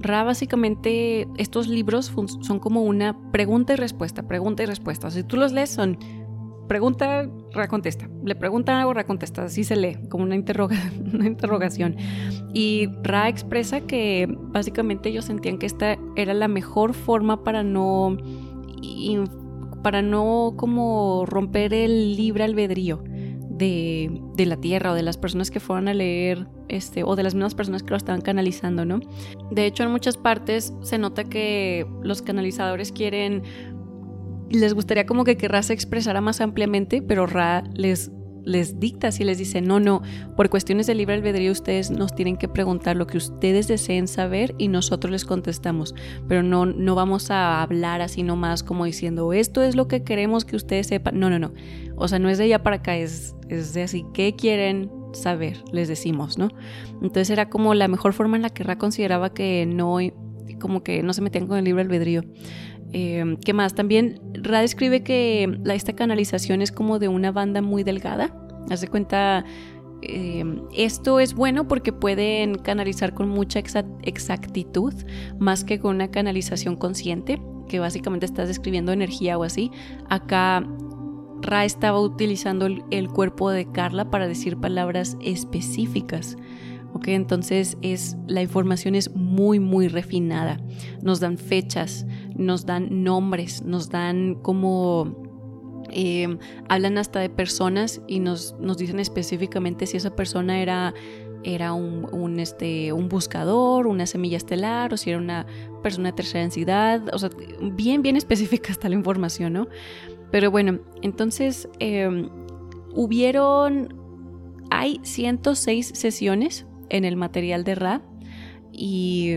[SPEAKER 1] Ra básicamente, estos libros son como una pregunta y respuesta, pregunta y respuesta. Si tú los lees son pregunta, recontesta. Le pregunta algo, recontesta. Así se lee, como una, una interrogación. Y Ra expresa que básicamente ellos sentían que esta era la mejor forma para no. Para no como romper el libre albedrío. De, de, la tierra o de las personas que fueran a leer este o de las mismas personas que lo estaban canalizando, ¿no? De hecho, en muchas partes se nota que los canalizadores quieren les gustaría como que Ra se expresara más ampliamente, pero Ra les, les dicta si les dice, no, no, por cuestiones de libre albedrío ustedes nos tienen que preguntar lo que ustedes deseen saber y nosotros les contestamos, pero no, no vamos a hablar así nomás como diciendo, esto es lo que queremos que ustedes sepan. No, no, no. O sea, no es de allá para acá, es, es de así, ¿qué quieren saber? Les decimos, ¿no? Entonces era como la mejor forma en la que Ra consideraba que no, como que no se metían con el libre albedrío. Eh, ¿Qué más? También Ra describe que esta canalización es como de una banda muy delgada. Haz de cuenta, eh, esto es bueno porque pueden canalizar con mucha exactitud, más que con una canalización consciente, que básicamente estás describiendo energía o así. Acá Ra estaba utilizando el cuerpo de Carla para decir palabras específicas. ¿Ok? Entonces es, la información es muy, muy refinada. Nos dan fechas, nos dan nombres, nos dan como... Eh, hablan hasta de personas y nos, nos dicen específicamente si esa persona era era un, este, un buscador, una semilla estelar, o si era una persona de tercera densidad, o sea, bien, bien específica está la información, ¿no? Pero bueno, entonces em, hubieron, hay 106 sesiones en el material de Ra. Y,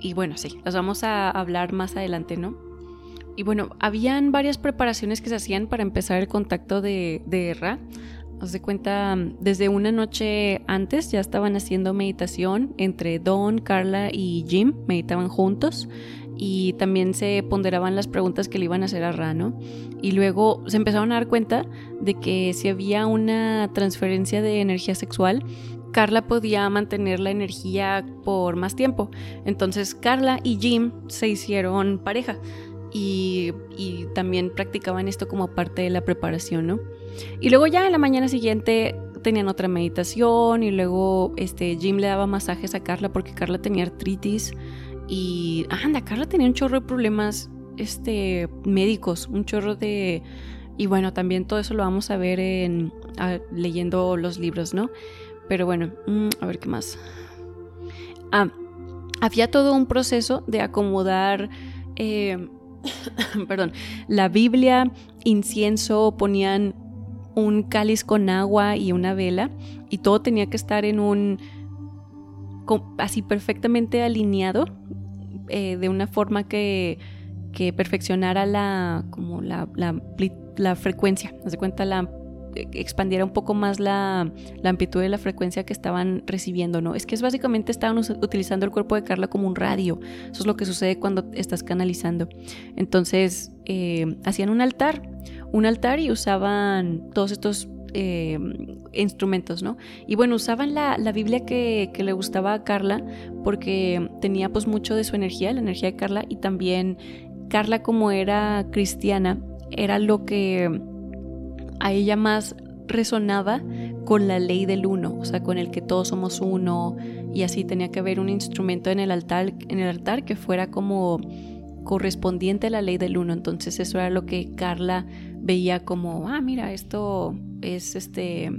[SPEAKER 1] y bueno, sí, las vamos a hablar más adelante, ¿no? Y bueno, habían varias preparaciones que se hacían para empezar el contacto de, de Ra. Os de cuenta, desde una noche antes ya estaban haciendo meditación entre Don, Carla y Jim, meditaban juntos y también se ponderaban las preguntas que le iban a hacer a Ra, ¿no? Y luego se empezaron a dar cuenta de que si había una transferencia de energía sexual, Carla podía mantener la energía por más tiempo. Entonces Carla y Jim se hicieron pareja y, también practicaban esto como parte de la preparación, ¿no? Y luego ya en la mañana siguiente tenían otra meditación y luego este, Jim le daba masajes a Carla porque Carla tenía artritis y anda, Carla tenía un chorro de problemas este, médicos, un chorro de... Y bueno, también todo eso lo vamos a ver en, leyendo los libros, ¿no? Pero bueno, mm, a ver qué más. Ah, había todo un proceso de acomodar, eh, perdón, la Biblia, incienso, ponían un cáliz con agua y una vela y todo tenía que estar en un así perfectamente alineado eh, de una forma que, que perfeccionara la como la, la, la frecuencia, se cuenta la expandiera un poco más la, amplitud de la frecuencia que estaban recibiendo, ¿no? Es que es básicamente estaban utilizando el cuerpo de Carla como un radio. Eso es lo que sucede cuando estás canalizando. Entonces, eh, hacían un altar, un altar y usaban todos estos eh, instrumentos, ¿no? Y bueno, usaban la, Biblia que, que, le gustaba a Carla porque tenía pues mucho de su energía, la energía de Carla, y también Carla como era cristiana, era lo que a ella más resonaba con la ley del uno, o sea, con el que todos somos uno y así tenía que haber un instrumento en el altar, en el altar que fuera como correspondiente a la ley del uno. Entonces eso era lo que Carla veía como, ah, mira, esto es este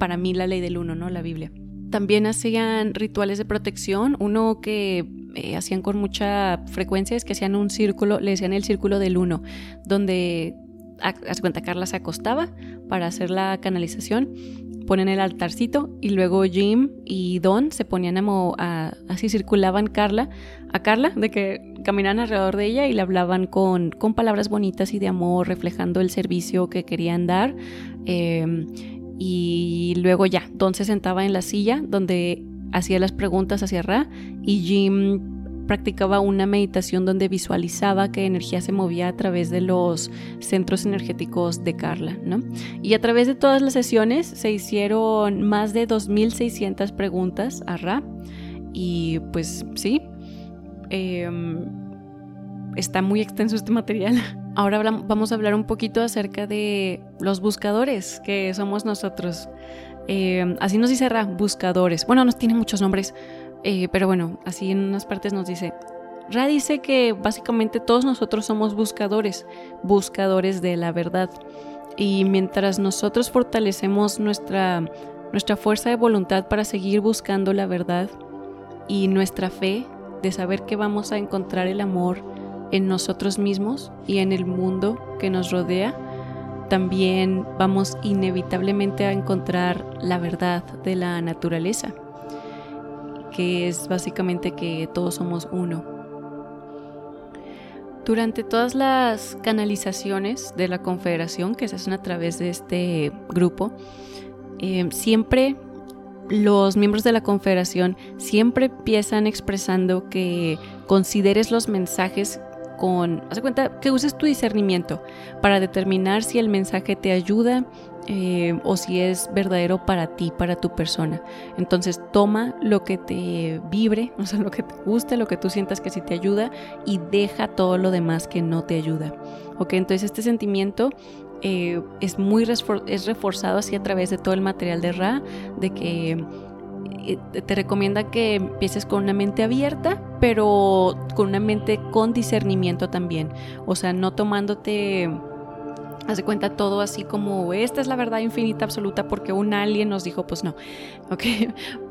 [SPEAKER 1] para mí la ley del uno, ¿no? La Biblia. También hacían rituales de protección, uno que eh, hacían con mucha frecuencia es que hacían un círculo, le decían el círculo del uno, donde haz cuenta, Carla se acostaba para hacer la canalización, ponen el altarcito y luego Jim y Don se ponían a, así circulaban Carla, a Carla, de que caminaban alrededor de ella y le hablaban con, con palabras bonitas y de amor, reflejando el servicio que querían dar. Em, Y luego ya, Don se sentaba en la silla donde hacía las preguntas hacia Ra y Jim practicaba una meditación donde visualizaba que energía se movía a través de los centros energéticos de Carla, ¿no? Y a través de todas las sesiones se hicieron más de 2.600 preguntas a Ra y pues sí, em, está muy extenso este material. Ahora vamos a hablar un poquito acerca de los buscadores que somos nosotros. Em, así nos dice Ra, buscadores. Bueno, nos tiene muchos nombres. Eh, pero bueno, así en unas partes nos dice, Ra dice que básicamente todos nosotros somos buscadores, buscadores de la verdad. Y mientras nosotros fortalecemos nuestra, nuestra fuerza de voluntad para seguir buscando la verdad y nuestra fe de saber que vamos a encontrar el amor en nosotros mismos y en el mundo que nos rodea, también vamos inevitablemente a encontrar la verdad de la naturaleza que es básicamente que todos somos uno. Durante todas las canalizaciones de la Confederación que se hacen a través de este grupo, eh, siempre los miembros de la Confederación siempre empiezan expresando que consideres los mensajes con, haz cuenta, que uses tu discernimiento para determinar si el mensaje te ayuda eh, o si es verdadero para ti, para tu persona. Entonces toma lo que te vibre, o sea, lo que te guste, lo que tú sientas que sí te ayuda y deja todo lo demás que no te ayuda. Ok, entonces este sentimiento eh, es muy es reforzado así a través de todo el material de Ra, de que te recomienda que empieces con una mente abierta, pero con una mente con discernimiento también. O sea, no tomándote Haz de cuenta todo así como esta es la verdad infinita absoluta porque un alien nos dijo, pues no. Ok.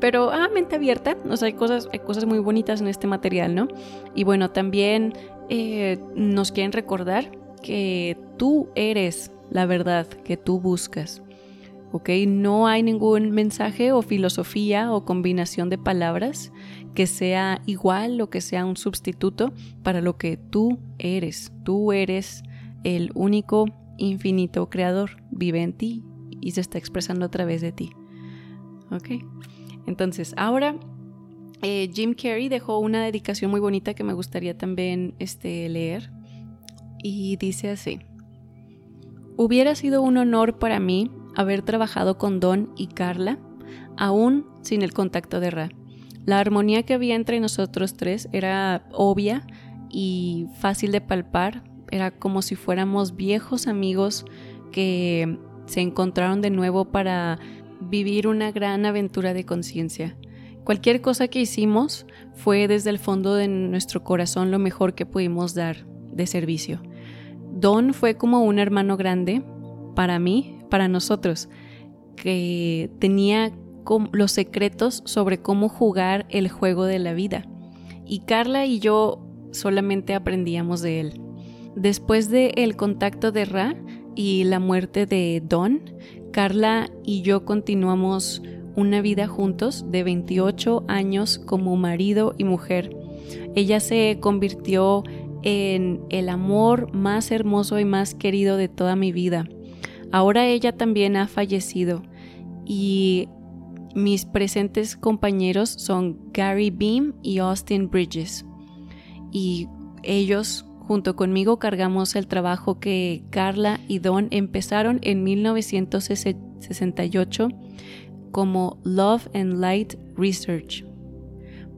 [SPEAKER 1] Pero, ah, mente abierta. O sea, hay cosas, hay cosas muy bonitas en este material, ¿no? Y bueno, también eh, nos quieren recordar que tú eres la verdad que tú buscas. ¿Ok? No hay ningún mensaje o filosofía o combinación de palabras que sea igual o que sea un sustituto para lo que tú eres. Tú eres el único infinito creador, vive en ti y se está expresando a través de ti. ¿Ok? Entonces, ahora eh, Jim Carrey dejó una dedicación muy bonita que me gustaría también este, leer. Y dice así. Hubiera sido un honor para mí haber trabajado con Don y Carla, aún sin el contacto de Ra. La armonía que había entre nosotros tres era obvia y fácil de palpar, era como si fuéramos viejos amigos que se encontraron de nuevo para vivir una gran aventura de conciencia. Cualquier cosa que hicimos fue desde el fondo de nuestro corazón lo mejor que pudimos dar de servicio. Don fue como un hermano grande para mí, para nosotros, que tenía los secretos sobre cómo jugar el juego de la vida. Y Carla y yo solamente aprendíamos de él. Después del el contacto de Ra y la muerte de Don, Carla y yo continuamos una vida juntos de 28 años como marido y mujer. Ella se convirtió en el amor más hermoso y más querido de toda mi vida. Ahora ella también ha fallecido y mis presentes compañeros son Gary Beam y Austin Bridges. Y ellos junto conmigo cargamos el trabajo que Carla y Don empezaron en 1968 como Love and Light Research.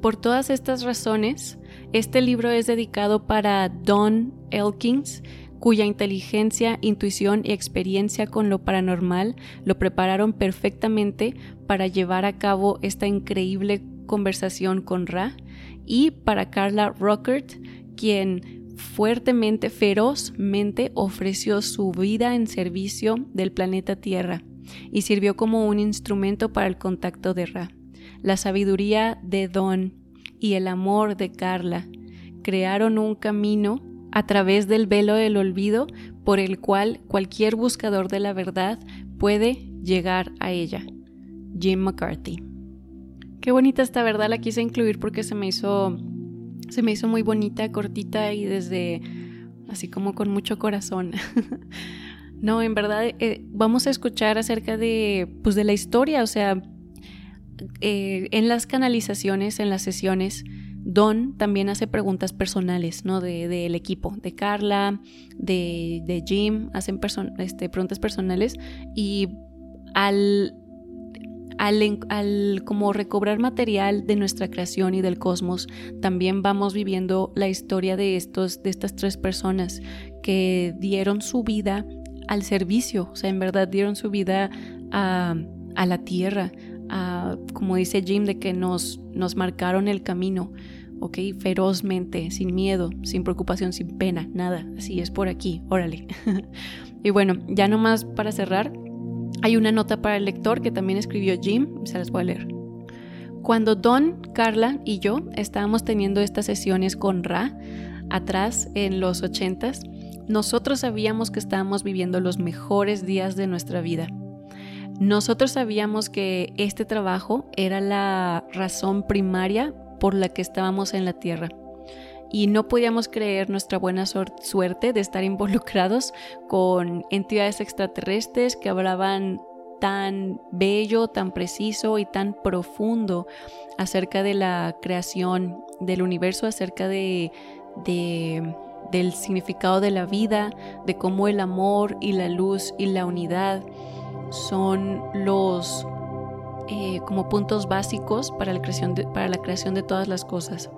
[SPEAKER 1] Por todas estas razones, este libro es dedicado para Don Elkins, cuya inteligencia, intuición y experiencia con lo paranormal lo prepararon perfectamente para llevar a cabo esta increíble conversación con Ra, y para Carla Rockert, quien fuertemente, ferozmente ofreció su vida en servicio del planeta Tierra y sirvió como un instrumento para el contacto de Ra. La sabiduría de Don y el amor de Carla crearon un camino a través del velo del olvido por el cual cualquier buscador de la verdad puede llegar a ella. Jim McCarthy. Qué bonita esta verdad, la quise incluir porque se me hizo se me hizo muy bonita, cortita y desde así como con mucho corazón. No, en verdad eh, vamos a escuchar acerca de, pues, de la historia, o sea, eh, en las canalizaciones, en las sesiones, Don también hace preguntas personales, ¿no? Del de, equipo, de Carla, de, de Jim, hacen este, preguntas personales y al, al, al, como recobrar material de nuestra creación y del cosmos, también vamos viviendo la historia de, estos, de estas tres personas que dieron su vida al servicio, o sea, en verdad dieron su vida a, a la tierra, a, como dice Jim, de que nos, nos marcaron el camino, ¿ok? Ferozmente, sin miedo, sin preocupación, sin pena, nada, así es por aquí, órale. y bueno, ya nomás para cerrar, hay una nota para el lector que también escribió Jim, se las voy a leer. Cuando Don, Carla y yo estábamos teniendo estas sesiones con Ra, atrás en los ochentas, nosotros sabíamos que estábamos viviendo los mejores días de nuestra vida. Nosotros sabíamos que este trabajo era la razón primaria por la que estábamos en la Tierra. Y no podíamos creer nuestra buena suerte de estar involucrados con entidades extraterrestres que hablaban tan bello, tan preciso y tan profundo acerca de la creación del universo, acerca de, de del significado de la vida, de cómo el amor y la luz y la unidad son los eh, como puntos básicos para la, creación de, todas las cosas.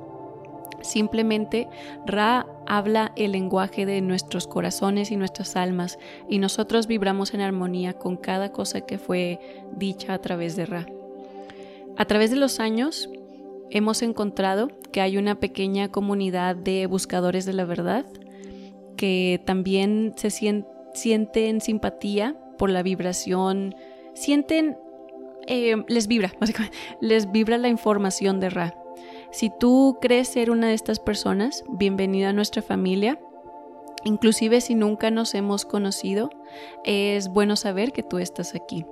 [SPEAKER 1] Simplemente Ra habla el lenguaje de nuestros corazones y nuestras almas y nosotros vibramos en armonía con cada cosa que fue dicha a través de Ra. A través de los años, hemos encontrado que hay una pequeña comunidad de buscadores de la verdad que también se sienten simpatía por la vibración, sienten, eh, les vibra, básicamente, les vibra la información de Ra. Si tú crees ser una de estas personas, bienvenida a nuestra familia. Inclusive si nunca nos hemos conocido, es bueno saber que tú estás aquí.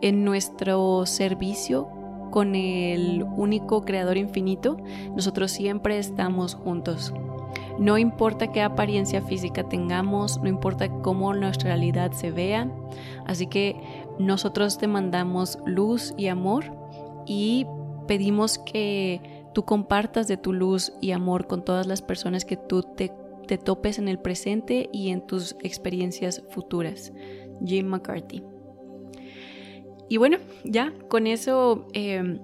[SPEAKER 1] En nuestro servicio con el único creador infinito, nosotros siempre estamos juntos. No importa qué apariencia física tengamos, no importa cómo nuestra realidad se vea, así que nosotros te mandamos luz y amor y pedimos que tú compartas de tu luz y amor con todas las personas que tú te, te topes en el presente y en tus experiencias futuras. Jim McCarthy. Y bueno, ya con eso, em,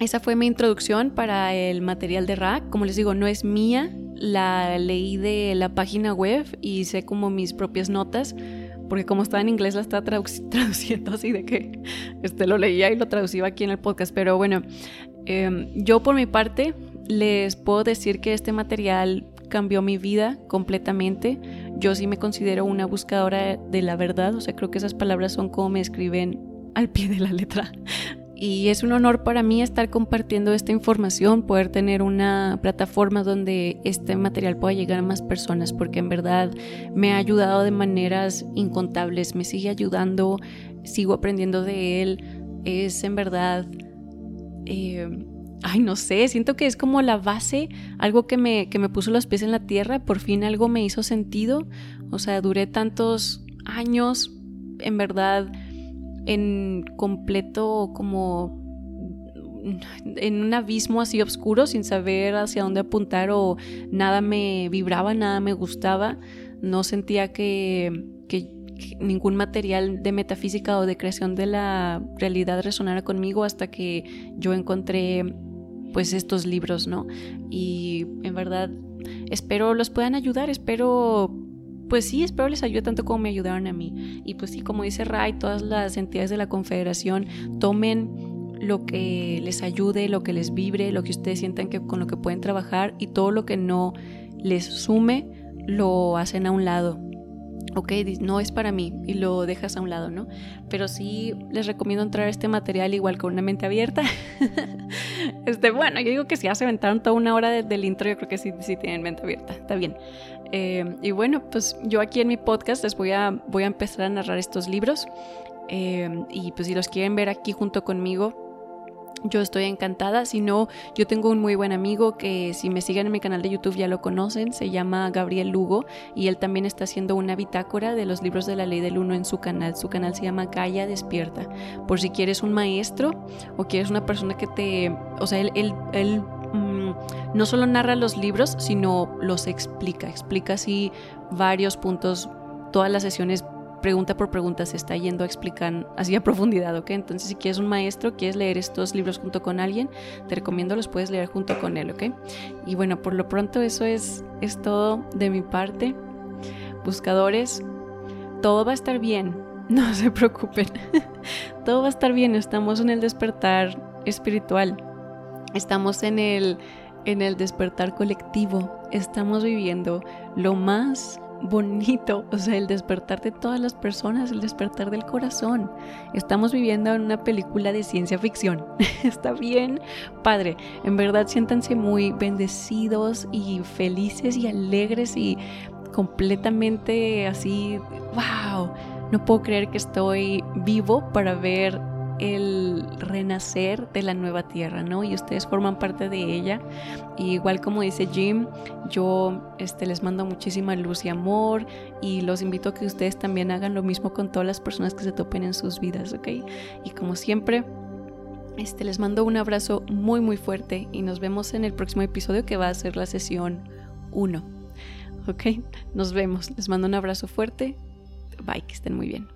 [SPEAKER 1] esa fue mi introducción para el material de Rack. Como les digo, no es mía, la leí de la página web y hice como mis propias notas, porque como estaba en inglés la estaba traduciendo así de que este, lo leía y lo traducía aquí en el podcast. Pero bueno, em, yo por mi parte les puedo decir que este material cambió mi vida completamente. Yo sí me considero una buscadora de la verdad, o sea, creo que esas palabras son como me escriben al pie de la letra. Y es un honor para mí estar compartiendo esta información, poder tener una plataforma donde este material pueda llegar a más personas, porque en verdad me ha ayudado de maneras incontables, me sigue ayudando, sigo aprendiendo de él. Es en verdad, eh, ay, no sé, siento que es como la base, algo que me, que me puso los pies en la tierra, por fin algo me hizo sentido. O sea, duré tantos años, en verdad en completo como en un abismo así oscuro sin saber hacia dónde apuntar o nada me vibraba, nada me gustaba, no sentía que, ningún material de metafísica o de creación de la realidad resonara conmigo hasta que yo encontré pues estos libros, ¿no? Y en verdad espero los puedan ayudar, espero pues sí, espero les ayude tanto como me ayudaron a mí. Y pues sí, como dice Ray, todas las entidades de la Confederación tomen lo que les ayude, lo que les vibre, lo que ustedes sientan que con lo que pueden trabajar y todo lo que no les sume, lo hacen a un lado. Ok, no es para mí y lo dejas a un lado, ¿no? Pero sí les recomiendo entrar a este material igual con una mente abierta. este, bueno, yo digo que si ya se aventaron toda una hora del intro, yo creo que sí, sí tienen mente abierta, está bien. Eh, y bueno, pues yo aquí en mi podcast les voy a, voy a empezar a narrar estos libros. Eh, y pues si los quieren ver aquí junto conmigo, yo estoy encantada. Si no, yo tengo un muy buen amigo que si me siguen en mi canal de YouTube ya lo conocen. Se llama Gabriel Lugo y él también está haciendo una bitácora de los libros de la ley del uno en su canal. Su canal se llama Gaia Despierta. Por si quieres un maestro o quieres una persona que te... O sea, él, él, mm, no solo narra los libros, sino los explica. Explica así varios puntos, todas las sesiones pregunta por pregunta se está yendo a explicar así a profundidad, ¿ok? Entonces si quieres un maestro, quieres leer estos libros junto con alguien, te recomiendo los puedes leer junto con él, ¿ok? Y bueno, por lo pronto eso es, es todo de mi parte. Buscadores, todo va a estar bien, no se preocupen, todo va a estar bien, estamos en el despertar espiritual, estamos en el, en el despertar colectivo, estamos viviendo lo más bonito, o sea, el despertar de todas las personas, el despertar del corazón. Estamos viviendo en una película de ciencia ficción. Está bien, padre. En verdad siéntanse muy bendecidos y felices y alegres y completamente así, wow, no puedo creer que estoy vivo para ver el renacer de la nueva tierra, ¿no? Y ustedes forman parte de ella. igual como dice Jim, yo este, les mando muchísima luz y amor y los invito a que ustedes también hagan lo mismo con todas las personas que se topen en sus vidas, ¿ok? Y como siempre, este, les mando un abrazo muy muy fuerte y nos vemos en el próximo episodio que va a ser la sesión 1. ¿Ok? Nos vemos. Les mando un abrazo fuerte. Bye, que estén muy bien.